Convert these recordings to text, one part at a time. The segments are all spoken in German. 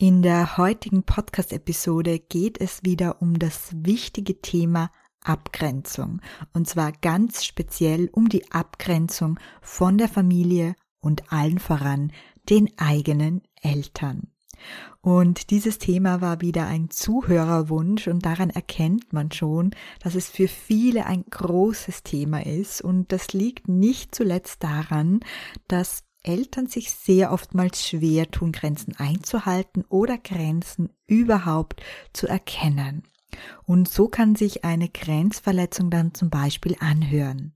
In der heutigen Podcast-Episode geht es wieder um das wichtige Thema Abgrenzung. Und zwar ganz speziell um die Abgrenzung von der Familie und allen voran den eigenen Eltern. Und dieses Thema war wieder ein Zuhörerwunsch und daran erkennt man schon, dass es für viele ein großes Thema ist und das liegt nicht zuletzt daran, dass Eltern sich sehr oftmals schwer tun, Grenzen einzuhalten oder Grenzen überhaupt zu erkennen. Und so kann sich eine Grenzverletzung dann zum Beispiel anhören.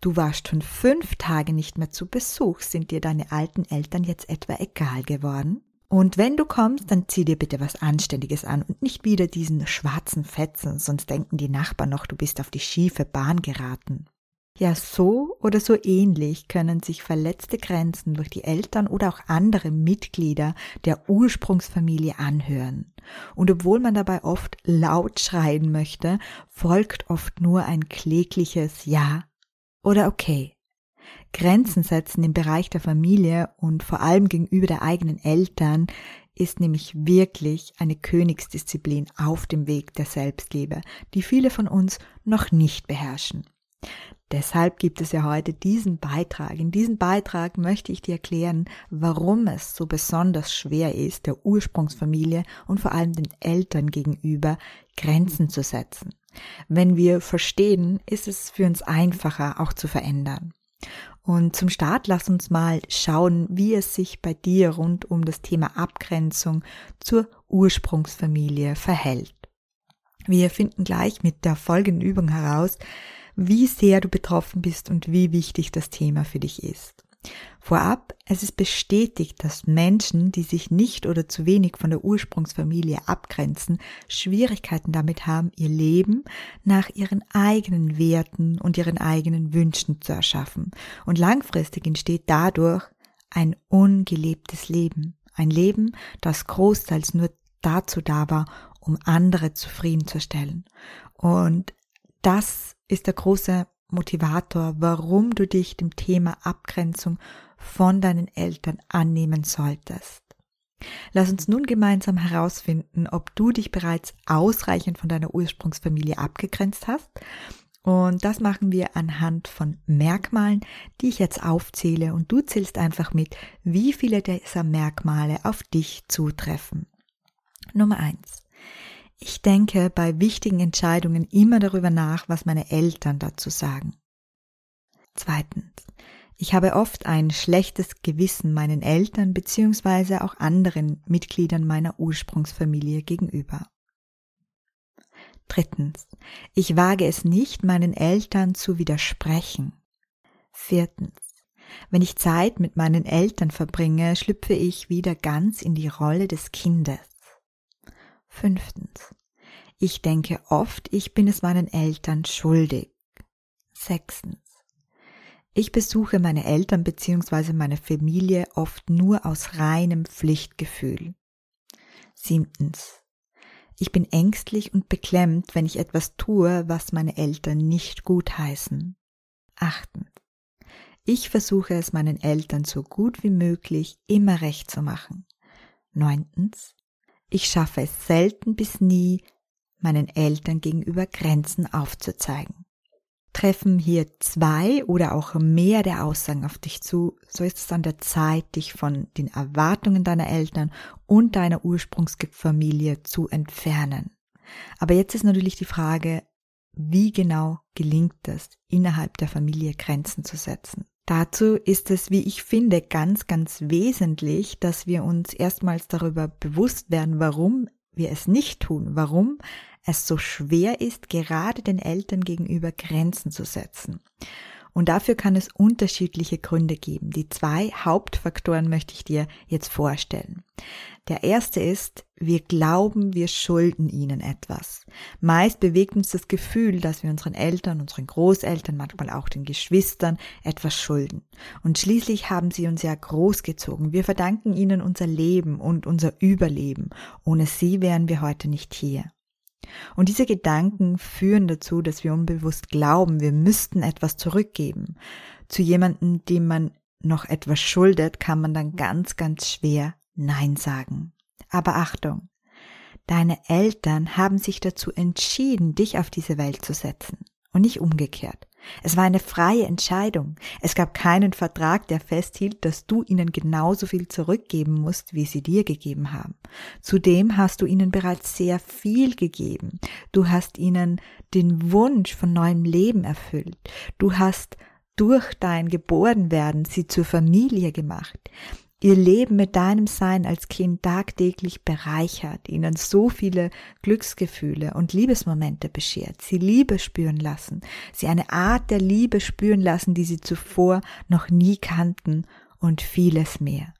Du warst schon fünf Tage nicht mehr zu Besuch. Sind dir deine alten Eltern jetzt etwa egal geworden? Und wenn du kommst, dann zieh dir bitte was Anständiges an und nicht wieder diesen schwarzen Fetzen, sonst denken die Nachbarn noch, du bist auf die schiefe Bahn geraten. Ja, so oder so ähnlich können sich verletzte Grenzen durch die Eltern oder auch andere Mitglieder der Ursprungsfamilie anhören. Und obwohl man dabei oft laut schreien möchte, folgt oft nur ein klägliches Ja oder Okay. Grenzen setzen im Bereich der Familie und vor allem gegenüber der eigenen Eltern ist nämlich wirklich eine Königsdisziplin auf dem Weg der Selbstliebe, die viele von uns noch nicht beherrschen. Deshalb gibt es ja heute diesen Beitrag. In diesem Beitrag möchte ich dir erklären, warum es so besonders schwer ist, der Ursprungsfamilie und vor allem den Eltern gegenüber Grenzen zu setzen. Wenn wir verstehen, ist es für uns einfacher, auch zu verändern. Und zum Start lass uns mal schauen, wie es sich bei dir rund um das Thema Abgrenzung zur Ursprungsfamilie verhält. Wir finden gleich mit der folgenden Übung heraus, wie sehr du betroffen bist und wie wichtig das Thema für dich ist. Vorab, es ist bestätigt, dass Menschen, die sich nicht oder zu wenig von der Ursprungsfamilie abgrenzen, Schwierigkeiten damit haben, ihr Leben nach ihren eigenen Werten und ihren eigenen Wünschen zu erschaffen. Und langfristig entsteht dadurch ein ungelebtes Leben. Ein Leben, das großteils nur dazu da war, um andere zufriedenzustellen. Und das ist der große Motivator, warum du dich dem Thema Abgrenzung von deinen Eltern annehmen solltest. Lass uns nun gemeinsam herausfinden, ob du dich bereits ausreichend von deiner Ursprungsfamilie abgegrenzt hast. Und das machen wir anhand von Merkmalen, die ich jetzt aufzähle. Und du zählst einfach mit, wie viele dieser Merkmale auf dich zutreffen. Nummer eins. Ich denke bei wichtigen Entscheidungen immer darüber nach, was meine Eltern dazu sagen. Zweitens. Ich habe oft ein schlechtes Gewissen meinen Eltern bzw. auch anderen Mitgliedern meiner Ursprungsfamilie gegenüber. Drittens. Ich wage es nicht, meinen Eltern zu widersprechen. Viertens. Wenn ich Zeit mit meinen Eltern verbringe, schlüpfe ich wieder ganz in die Rolle des Kindes. Fünftens. Ich denke oft, ich bin es meinen Eltern schuldig. Sechstens. Ich besuche meine Eltern bzw. meine Familie oft nur aus reinem Pflichtgefühl. Siebtens. Ich bin ängstlich und beklemmt, wenn ich etwas tue, was meine Eltern nicht gutheißen. Achtens. Ich versuche es meinen Eltern so gut wie möglich immer recht zu machen. Neuntens. Ich schaffe es selten bis nie, meinen Eltern gegenüber Grenzen aufzuzeigen. Treffen hier zwei oder auch mehr der Aussagen auf dich zu, so ist es an der Zeit, dich von den Erwartungen deiner Eltern und deiner Ursprungsfamilie zu entfernen. Aber jetzt ist natürlich die Frage, wie genau gelingt es, innerhalb der Familie Grenzen zu setzen? Dazu ist es, wie ich finde, ganz, ganz wesentlich, dass wir uns erstmals darüber bewusst werden, warum wir es nicht tun, warum es so schwer ist, gerade den Eltern gegenüber Grenzen zu setzen. Und dafür kann es unterschiedliche Gründe geben. Die zwei Hauptfaktoren möchte ich dir jetzt vorstellen. Der erste ist, wir glauben, wir schulden ihnen etwas. Meist bewegt uns das Gefühl, dass wir unseren Eltern, unseren Großeltern, manchmal auch den Geschwistern etwas schulden. Und schließlich haben sie uns ja großgezogen. Wir verdanken ihnen unser Leben und unser Überleben. Ohne sie wären wir heute nicht hier. Und diese Gedanken führen dazu, dass wir unbewusst glauben, wir müssten etwas zurückgeben. Zu jemandem, dem man noch etwas schuldet, kann man dann ganz, ganz schwer Nein sagen. Aber Achtung, deine Eltern haben sich dazu entschieden, dich auf diese Welt zu setzen und nicht umgekehrt. Es war eine freie Entscheidung. Es gab keinen Vertrag, der festhielt, dass du ihnen genauso viel zurückgeben musst, wie sie dir gegeben haben. Zudem hast du ihnen bereits sehr viel gegeben. Du hast ihnen den Wunsch von neuem Leben erfüllt. Du hast durch dein Geborenwerden sie zur Familie gemacht ihr Leben mit deinem Sein als Kind tagtäglich bereichert, ihnen so viele Glücksgefühle und Liebesmomente beschert, sie Liebe spüren lassen, sie eine Art der Liebe spüren lassen, die sie zuvor noch nie kannten und vieles mehr.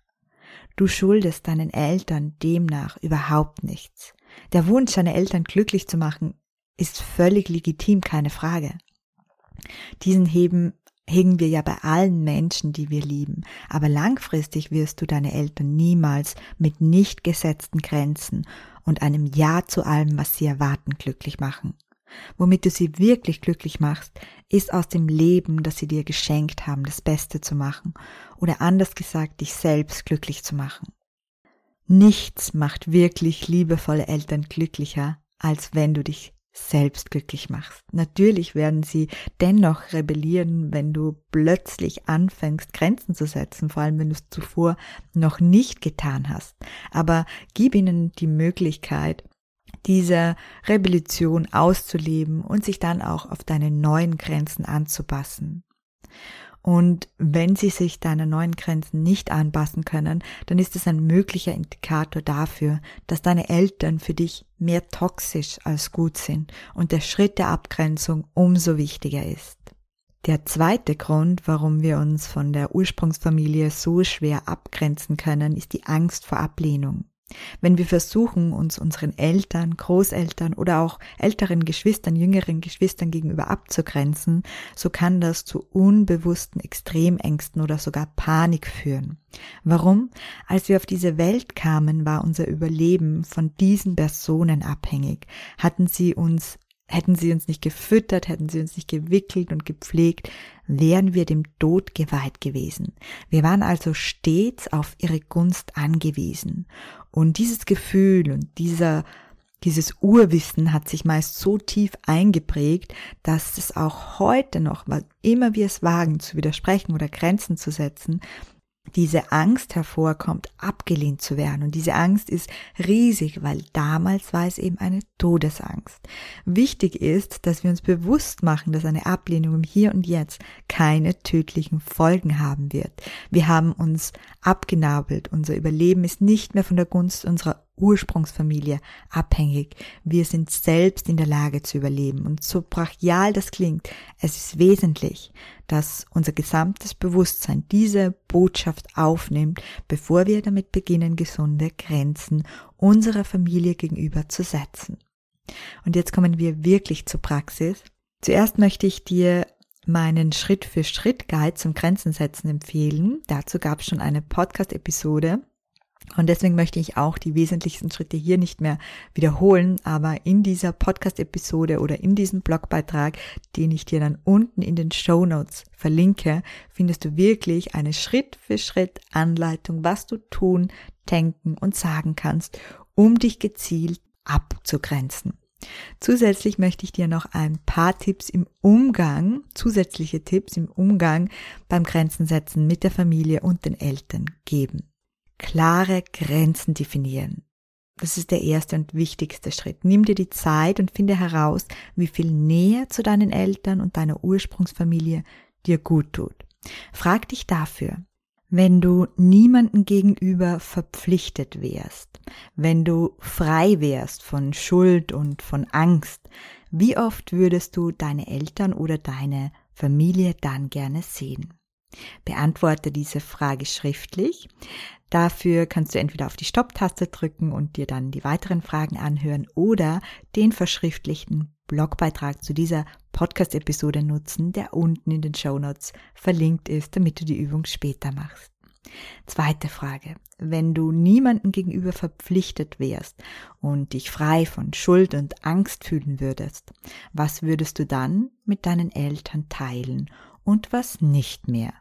Du schuldest deinen Eltern demnach überhaupt nichts. Der Wunsch, deine Eltern glücklich zu machen, ist völlig legitim, keine Frage. Diesen heben hegen wir ja bei allen Menschen, die wir lieben. Aber langfristig wirst du deine Eltern niemals mit nicht gesetzten Grenzen und einem Ja zu allem, was sie erwarten, glücklich machen. Womit du sie wirklich glücklich machst, ist aus dem Leben, das sie dir geschenkt haben, das Beste zu machen oder anders gesagt, dich selbst glücklich zu machen. Nichts macht wirklich liebevolle Eltern glücklicher, als wenn du dich selbst glücklich machst. Natürlich werden sie dennoch rebellieren, wenn du plötzlich anfängst, Grenzen zu setzen, vor allem wenn du es zuvor noch nicht getan hast. Aber gib ihnen die Möglichkeit, diese Rebellion auszuleben und sich dann auch auf deine neuen Grenzen anzupassen. Und wenn sie sich deiner neuen Grenzen nicht anpassen können, dann ist es ein möglicher Indikator dafür, dass deine Eltern für dich mehr toxisch als gut sind und der Schritt der Abgrenzung umso wichtiger ist. Der zweite Grund, warum wir uns von der Ursprungsfamilie so schwer abgrenzen können, ist die Angst vor Ablehnung. Wenn wir versuchen, uns unseren Eltern, Großeltern oder auch älteren Geschwistern, jüngeren Geschwistern gegenüber abzugrenzen, so kann das zu unbewussten Extremängsten oder sogar Panik führen. Warum? Als wir auf diese Welt kamen, war unser Überleben von diesen Personen abhängig. Hatten sie uns Hätten sie uns nicht gefüttert, hätten sie uns nicht gewickelt und gepflegt, wären wir dem Tod geweiht gewesen. Wir waren also stets auf ihre Gunst angewiesen. Und dieses Gefühl und dieser dieses Urwissen hat sich meist so tief eingeprägt, dass es auch heute noch, weil immer wir es wagen zu widersprechen oder Grenzen zu setzen, diese Angst hervorkommt, abgelehnt zu werden. Und diese Angst ist riesig, weil damals war es eben eine Todesangst. Wichtig ist, dass wir uns bewusst machen, dass eine Ablehnung im Hier und Jetzt keine tödlichen Folgen haben wird. Wir haben uns abgenabelt. Unser Überleben ist nicht mehr von der Gunst unserer Ursprungsfamilie abhängig. Wir sind selbst in der Lage zu überleben. Und so brachial das klingt, es ist wesentlich, dass unser gesamtes Bewusstsein diese Botschaft aufnimmt, bevor wir damit beginnen, gesunde Grenzen unserer Familie gegenüber zu setzen. Und jetzt kommen wir wirklich zur Praxis. Zuerst möchte ich dir meinen Schritt-für-Schritt-Guide zum Grenzen setzen empfehlen. Dazu gab es schon eine Podcast-Episode. Und deswegen möchte ich auch die wesentlichsten Schritte hier nicht mehr wiederholen, aber in dieser Podcast-Episode oder in diesem Blogbeitrag, den ich dir dann unten in den Show Notes verlinke, findest du wirklich eine Schritt für Schritt Anleitung, was du tun, denken und sagen kannst, um dich gezielt abzugrenzen. Zusätzlich möchte ich dir noch ein paar Tipps im Umgang, zusätzliche Tipps im Umgang beim Grenzen setzen mit der Familie und den Eltern geben klare Grenzen definieren. Das ist der erste und wichtigste Schritt. Nimm dir die Zeit und finde heraus, wie viel näher zu deinen Eltern und deiner Ursprungsfamilie dir gut tut. Frag dich dafür, wenn du niemanden gegenüber verpflichtet wärst, wenn du frei wärst von Schuld und von Angst, wie oft würdest du deine Eltern oder deine Familie dann gerne sehen? Beantworte diese Frage schriftlich. Dafür kannst du entweder auf die Stopptaste drücken und dir dann die weiteren Fragen anhören oder den verschriftlichten Blogbeitrag zu dieser Podcast-Episode nutzen, der unten in den Show Notes verlinkt ist, damit du die Übung später machst. Zweite Frage. Wenn du niemanden gegenüber verpflichtet wärst und dich frei von Schuld und Angst fühlen würdest, was würdest du dann mit deinen Eltern teilen und was nicht mehr?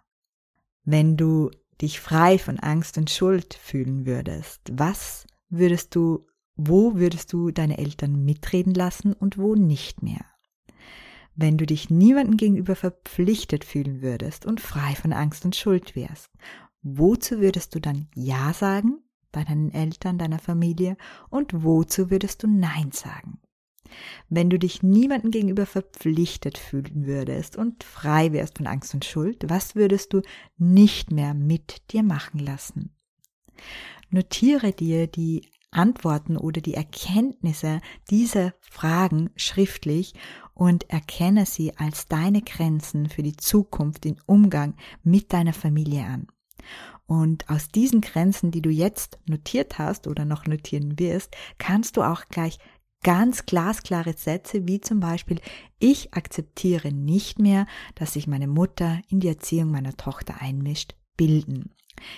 Wenn du dich frei von Angst und Schuld fühlen würdest, was würdest du wo würdest du deine Eltern mitreden lassen und wo nicht mehr? Wenn du dich niemandem gegenüber verpflichtet fühlen würdest und frei von Angst und Schuld wärst, wozu würdest du dann Ja sagen bei deinen Eltern, deiner Familie und wozu würdest du Nein sagen? Wenn du dich niemandem gegenüber verpflichtet fühlen würdest und frei wärst von Angst und Schuld, was würdest du nicht mehr mit dir machen lassen? Notiere dir die Antworten oder die Erkenntnisse dieser Fragen schriftlich und erkenne sie als deine Grenzen für die Zukunft im Umgang mit deiner Familie an. Und aus diesen Grenzen, die du jetzt notiert hast oder noch notieren wirst, kannst du auch gleich ganz glasklare Sätze wie zum Beispiel, ich akzeptiere nicht mehr, dass sich meine Mutter in die Erziehung meiner Tochter einmischt, bilden.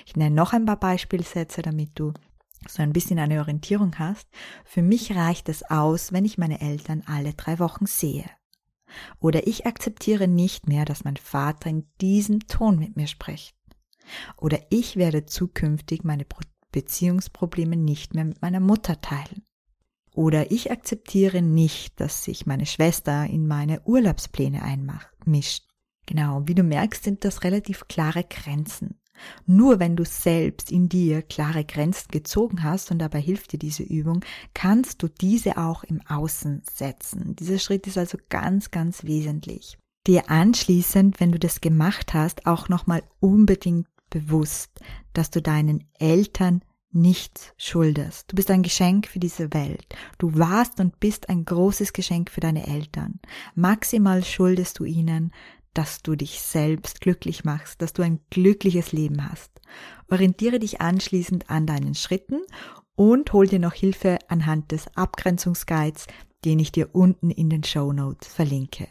Ich nenne noch ein paar Beispielsätze, damit du so ein bisschen eine Orientierung hast, für mich reicht es aus, wenn ich meine Eltern alle drei Wochen sehe. Oder ich akzeptiere nicht mehr, dass mein Vater in diesem Ton mit mir spricht. Oder ich werde zukünftig meine Beziehungsprobleme nicht mehr mit meiner Mutter teilen. Oder ich akzeptiere nicht, dass sich meine Schwester in meine Urlaubspläne einmischt. Genau, wie du merkst, sind das relativ klare Grenzen. Nur wenn du selbst in dir klare Grenzen gezogen hast, und dabei hilft dir diese Übung, kannst du diese auch im Außen setzen. Dieser Schritt ist also ganz, ganz wesentlich. Dir anschließend, wenn du das gemacht hast, auch nochmal unbedingt bewusst, dass du deinen Eltern nichts schuldest. Du bist ein Geschenk für diese Welt. Du warst und bist ein großes Geschenk für deine Eltern. Maximal schuldest du ihnen, dass du dich selbst glücklich machst, dass du ein glückliches Leben hast. Orientiere dich anschließend an deinen Schritten und hol dir noch Hilfe anhand des Abgrenzungsguides, den ich dir unten in den Show Notes verlinke.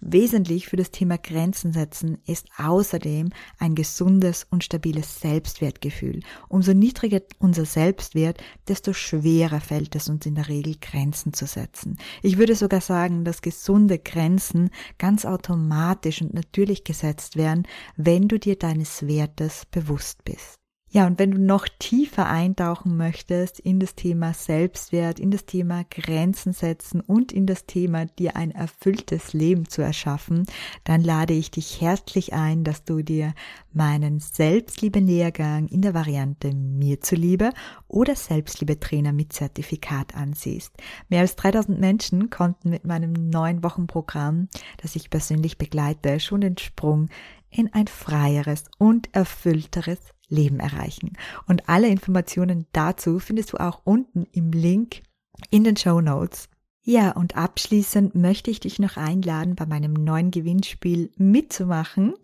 Wesentlich für das Thema Grenzen setzen ist außerdem ein gesundes und stabiles Selbstwertgefühl. Umso niedriger unser Selbstwert, desto schwerer fällt es uns in der Regel Grenzen zu setzen. Ich würde sogar sagen, dass gesunde Grenzen ganz automatisch und natürlich gesetzt werden, wenn du dir deines Wertes bewusst bist. Ja, und wenn du noch tiefer eintauchen möchtest in das Thema Selbstwert, in das Thema Grenzen setzen und in das Thema dir ein erfülltes Leben zu erschaffen, dann lade ich dich herzlich ein, dass du dir meinen Selbstliebe-Lehrgang in der Variante mir zuliebe oder Selbstliebe-Trainer mit Zertifikat ansiehst. Mehr als 3000 Menschen konnten mit meinem neun Wochen Programm, das ich persönlich begleite, schon den Sprung in ein freieres und erfüllteres Leben erreichen. Und alle Informationen dazu findest du auch unten im Link in den Show Notes. Ja, und abschließend möchte ich dich noch einladen, bei meinem neuen Gewinnspiel mitzumachen.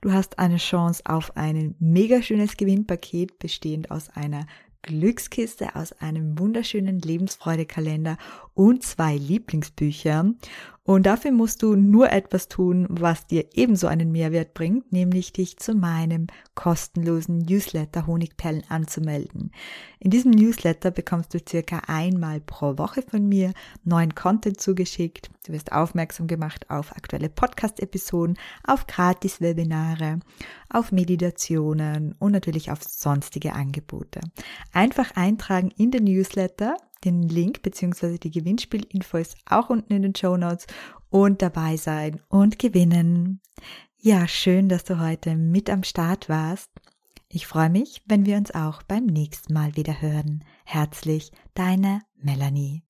Du hast eine Chance auf ein mega schönes Gewinnpaket bestehend aus einer Glückskiste, aus einem wunderschönen Lebensfreudekalender und zwei Lieblingsbücher. Und dafür musst du nur etwas tun, was dir ebenso einen Mehrwert bringt, nämlich dich zu meinem kostenlosen Newsletter Honigperlen anzumelden. In diesem Newsletter bekommst du circa einmal pro Woche von mir neuen Content zugeschickt. Du wirst aufmerksam gemacht auf aktuelle Podcast-Episoden, auf Gratis-Webinare, auf Meditationen und natürlich auf sonstige Angebote. Einfach eintragen in den Newsletter den Link bzw. die Gewinnspielinfo ist auch unten in den Show Notes und dabei sein und gewinnen. Ja, schön, dass du heute mit am Start warst. Ich freue mich, wenn wir uns auch beim nächsten Mal wieder hören. Herzlich, deine Melanie.